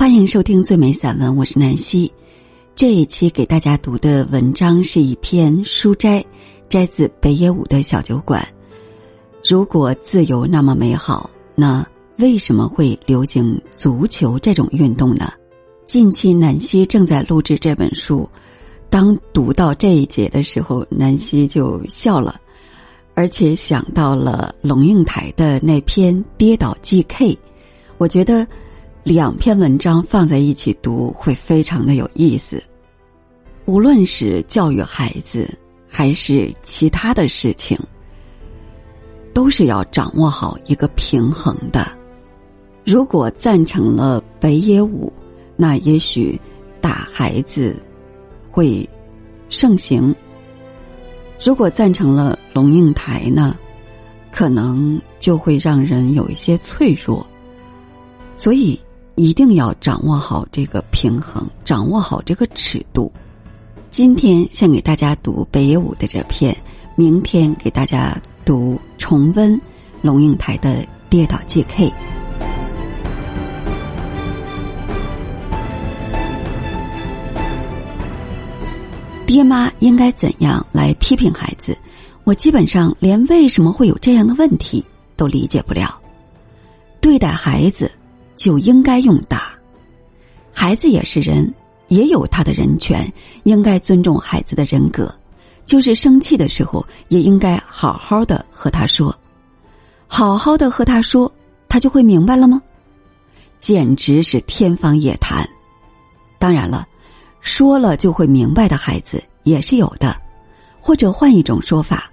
欢迎收听最美散文，我是南希。这一期给大家读的文章是一篇书斋，摘自北野武的小酒馆。如果自由那么美好，那为什么会流行足球这种运动呢？近期南希正在录制这本书，当读到这一节的时候，南希就笑了，而且想到了龙应台的那篇《跌倒即 K》，我觉得。两篇文章放在一起读会非常的有意思。无论是教育孩子，还是其他的事情，都是要掌握好一个平衡的。如果赞成了北野武，那也许打孩子会盛行；如果赞成了龙应台呢，可能就会让人有一些脆弱。所以。一定要掌握好这个平衡，掌握好这个尺度。今天先给大家读北野武的这篇，明天给大家读重温龙应台的《跌倒 JK》。爹妈应该怎样来批评孩子？我基本上连为什么会有这样的问题都理解不了。对待孩子。就应该用打，孩子也是人，也有他的人权，应该尊重孩子的人格。就是生气的时候，也应该好好的和他说，好好的和他说，他就会明白了吗？简直是天方夜谭。当然了，说了就会明白的孩子也是有的，或者换一种说法，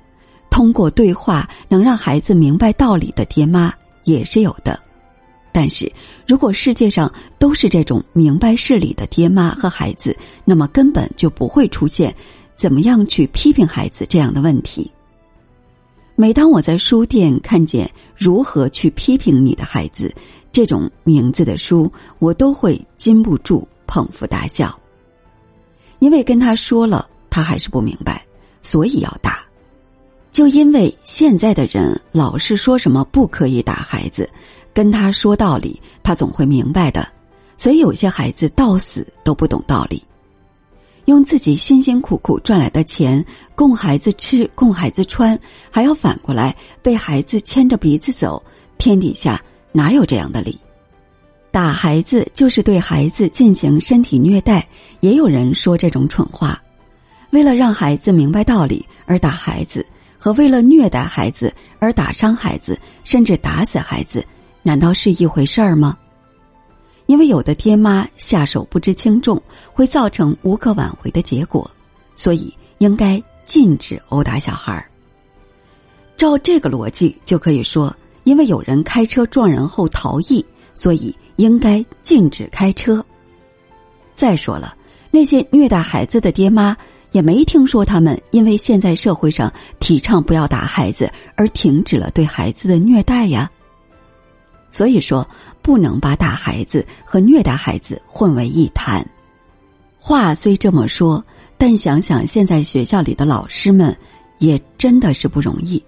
通过对话能让孩子明白道理的爹妈也是有的。但是，如果世界上都是这种明白事理的爹妈和孩子，那么根本就不会出现怎么样去批评孩子这样的问题。每当我在书店看见“如何去批评你的孩子”这种名字的书，我都会禁不住捧腹大笑，因为跟他说了，他还是不明白，所以要打。就因为现在的人老是说什么不可以打孩子。跟他说道理，他总会明白的。所以有些孩子到死都不懂道理，用自己辛辛苦苦赚来的钱供孩子吃、供孩子穿，还要反过来被孩子牵着鼻子走。天底下哪有这样的理？打孩子就是对孩子进行身体虐待。也有人说这种蠢话，为了让孩子明白道理而打孩子，和为了虐待孩子而打伤孩子，甚至打死孩子。难道是一回事儿吗？因为有的爹妈下手不知轻重，会造成无可挽回的结果，所以应该禁止殴打小孩儿。照这个逻辑，就可以说，因为有人开车撞人后逃逸，所以应该禁止开车。再说了，那些虐待孩子的爹妈，也没听说他们因为现在社会上提倡不要打孩子而停止了对孩子的虐待呀。所以说，不能把打孩子和虐待孩子混为一谈。话虽这么说，但想想现在学校里的老师们，也真的是不容易。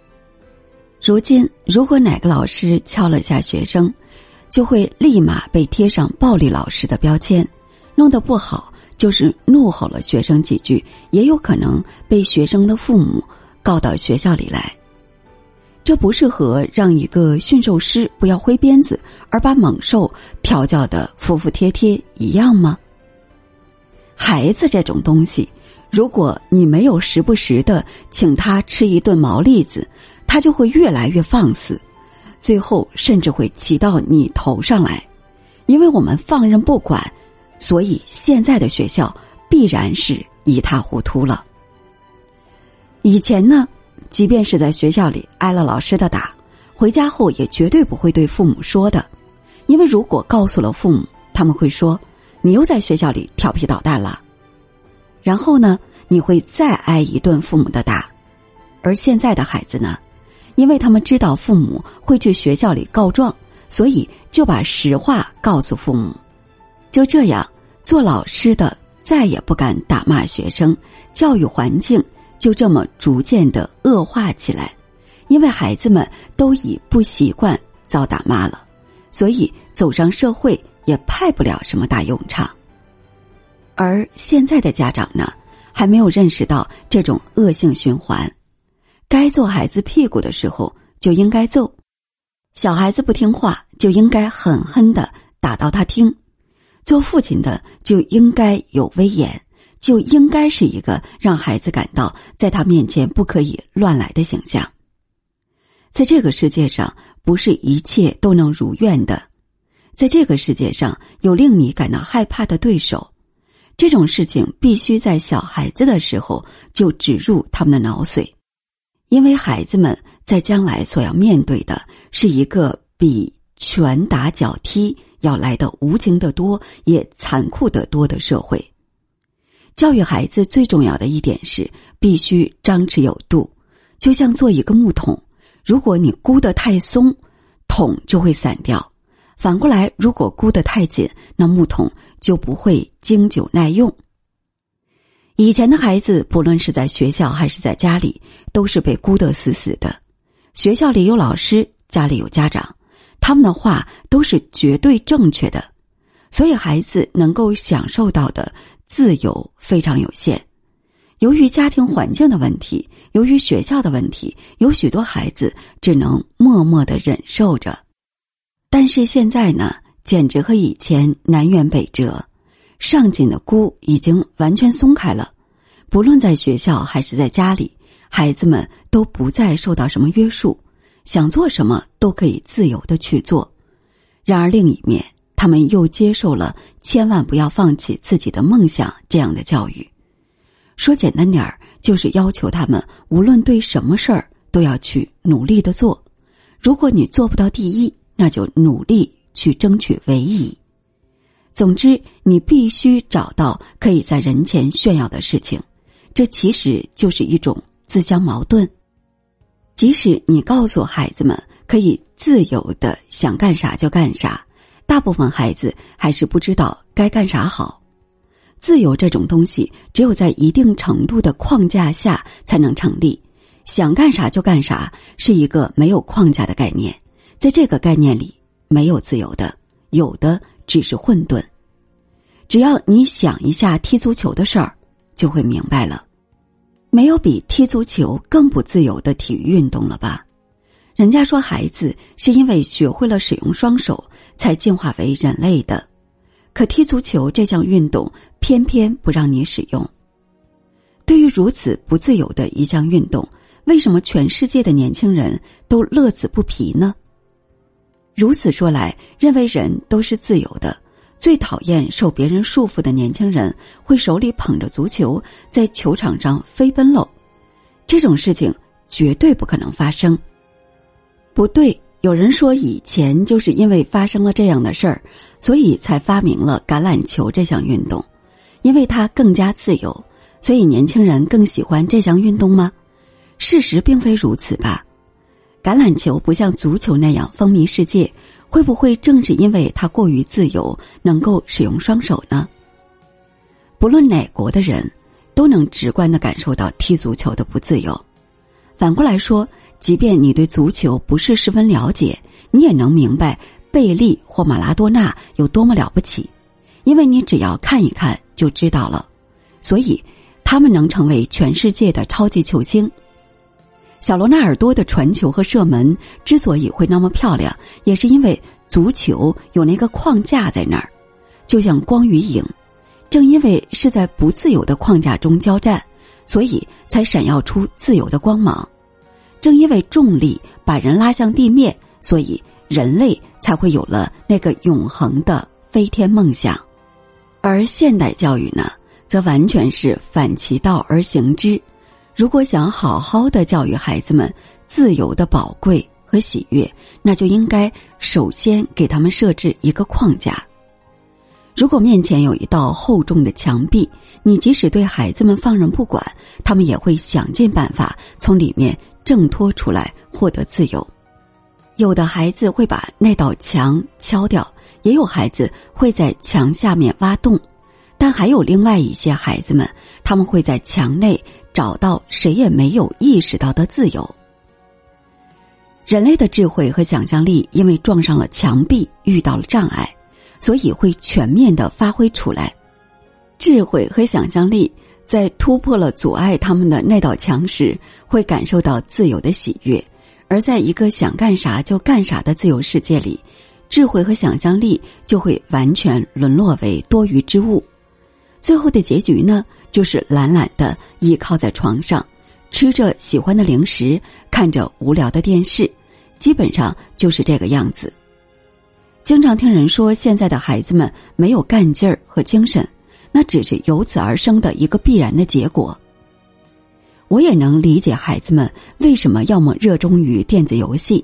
如今，如果哪个老师敲了下学生，就会立马被贴上暴力老师的标签；弄得不好，就是怒吼了学生几句，也有可能被学生的父母告到学校里来。这不是和让一个驯兽师不要挥鞭子，而把猛兽调教的服服帖帖一样吗？孩子这种东西，如果你没有时不时的请他吃一顿毛栗子，他就会越来越放肆，最后甚至会骑到你头上来。因为我们放任不管，所以现在的学校必然是一塌糊涂了。以前呢？即便是在学校里挨了老师的打，回家后也绝对不会对父母说的，因为如果告诉了父母，他们会说你又在学校里调皮捣蛋了。然后呢，你会再挨一顿父母的打。而现在的孩子呢，因为他们知道父母会去学校里告状，所以就把实话告诉父母。就这样，做老师的再也不敢打骂学生，教育环境。就这么逐渐的恶化起来，因为孩子们都已不习惯遭打骂了，所以走上社会也派不了什么大用场。而现在的家长呢，还没有认识到这种恶性循环，该揍孩子屁股的时候就应该揍，小孩子不听话就应该狠狠的打到他听，做父亲的就应该有威严，就应该是一个让孩子感到在他面前不可以乱来的形象。在这个世界上，不是一切都能如愿的。在这个世界上，有令你感到害怕的对手。这种事情必须在小孩子的时候就植入他们的脑髓，因为孩子们在将来所要面对的是一个比拳打脚踢要来的无情的多，也残酷的多的社会。教育孩子最重要的一点是必须张弛有度，就像做一个木桶。如果你箍得太松，桶就会散掉；反过来，如果箍得太紧，那木桶就不会经久耐用。以前的孩子，不论是在学校还是在家里，都是被箍得死死的。学校里有老师，家里有家长，他们的话都是绝对正确的，所以孩子能够享受到的自由非常有限。由于家庭环境的问题，由于学校的问题，有许多孩子只能默默的忍受着。但是现在呢，简直和以前南辕北辙，上紧的箍已经完全松开了。不论在学校还是在家里，孩子们都不再受到什么约束，想做什么都可以自由的去做。然而另一面，他们又接受了千万不要放弃自己的梦想这样的教育。说简单点儿，就是要求他们无论对什么事儿都要去努力的做。如果你做不到第一，那就努力去争取唯一。总之，你必须找到可以在人前炫耀的事情。这其实就是一种自相矛盾。即使你告诉孩子们可以自由的想干啥就干啥，大部分孩子还是不知道该干啥好。自由这种东西，只有在一定程度的框架下才能成立。想干啥就干啥，是一个没有框架的概念。在这个概念里，没有自由的，有的只是混沌。只要你想一下踢足球的事儿，就会明白了。没有比踢足球更不自由的体育运动了吧？人家说，孩子是因为学会了使用双手，才进化为人类的。可踢足球这项运动偏偏不让你使用。对于如此不自由的一项运动，为什么全世界的年轻人都乐此不疲呢？如此说来，认为人都是自由的，最讨厌受别人束缚的年轻人，会手里捧着足球在球场上飞奔喽？这种事情绝对不可能发生。不对。有人说，以前就是因为发生了这样的事儿，所以才发明了橄榄球这项运动，因为它更加自由，所以年轻人更喜欢这项运动吗？事实并非如此吧。橄榄球不像足球那样风靡世界，会不会正是因为他过于自由，能够使用双手呢？不论哪国的人，都能直观的感受到踢足球的不自由。反过来说。即便你对足球不是十分了解，你也能明白贝利或马拉多纳有多么了不起，因为你只要看一看就知道了。所以，他们能成为全世界的超级球星。小罗纳尔多的传球和射门之所以会那么漂亮，也是因为足球有那个框架在那儿，就像光与影。正因为是在不自由的框架中交战，所以才闪耀出自由的光芒。正因为重力把人拉向地面，所以人类才会有了那个永恒的飞天梦想。而现代教育呢，则完全是反其道而行之。如果想好好的教育孩子们自由的宝贵和喜悦，那就应该首先给他们设置一个框架。如果面前有一道厚重的墙壁，你即使对孩子们放任不管，他们也会想尽办法从里面。挣脱出来，获得自由。有的孩子会把那道墙敲掉，也有孩子会在墙下面挖洞，但还有另外一些孩子们，他们会在墙内找到谁也没有意识到的自由。人类的智慧和想象力因为撞上了墙壁，遇到了障碍，所以会全面的发挥出来。智慧和想象力在突破了阻碍他们的那道墙时，会感受到自由的喜悦；而在一个想干啥就干啥的自由世界里，智慧和想象力就会完全沦落为多余之物。最后的结局呢，就是懒懒的倚靠在床上，吃着喜欢的零食，看着无聊的电视，基本上就是这个样子。经常听人说，现在的孩子们没有干劲儿和精神。那只是由此而生的一个必然的结果。我也能理解孩子们为什么要么热衷于电子游戏。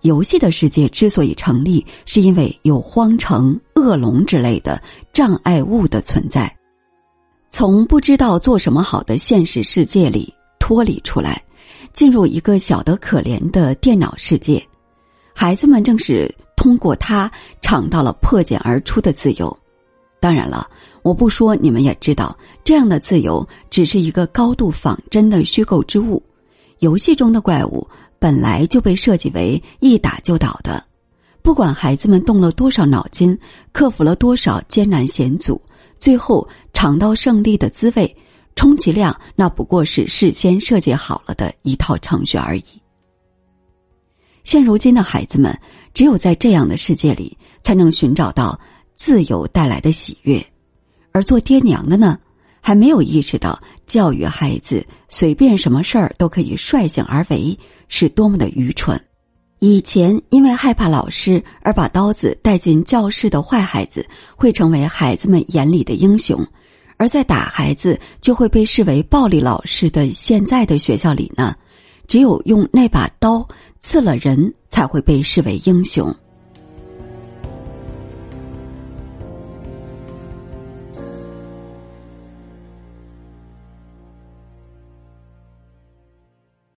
游戏的世界之所以成立，是因为有荒城、恶龙之类的障碍物的存在。从不知道做什么好的现实世界里脱离出来，进入一个小得可怜的电脑世界，孩子们正是通过它尝到了破茧而出的自由。当然了，我不说，你们也知道，这样的自由只是一个高度仿真的虚构之物。游戏中的怪物本来就被设计为一打就倒的，不管孩子们动了多少脑筋，克服了多少艰难险阻，最后尝到胜利的滋味，充其量那不过是事先设计好了的一套程序而已。现如今的孩子们，只有在这样的世界里，才能寻找到。自由带来的喜悦，而做爹娘的呢，还没有意识到教育孩子随便什么事儿都可以率性而为是多么的愚蠢。以前因为害怕老师而把刀子带进教室的坏孩子，会成为孩子们眼里的英雄；而在打孩子就会被视为暴力老师的现在的学校里呢，只有用那把刀刺了人才会被视为英雄。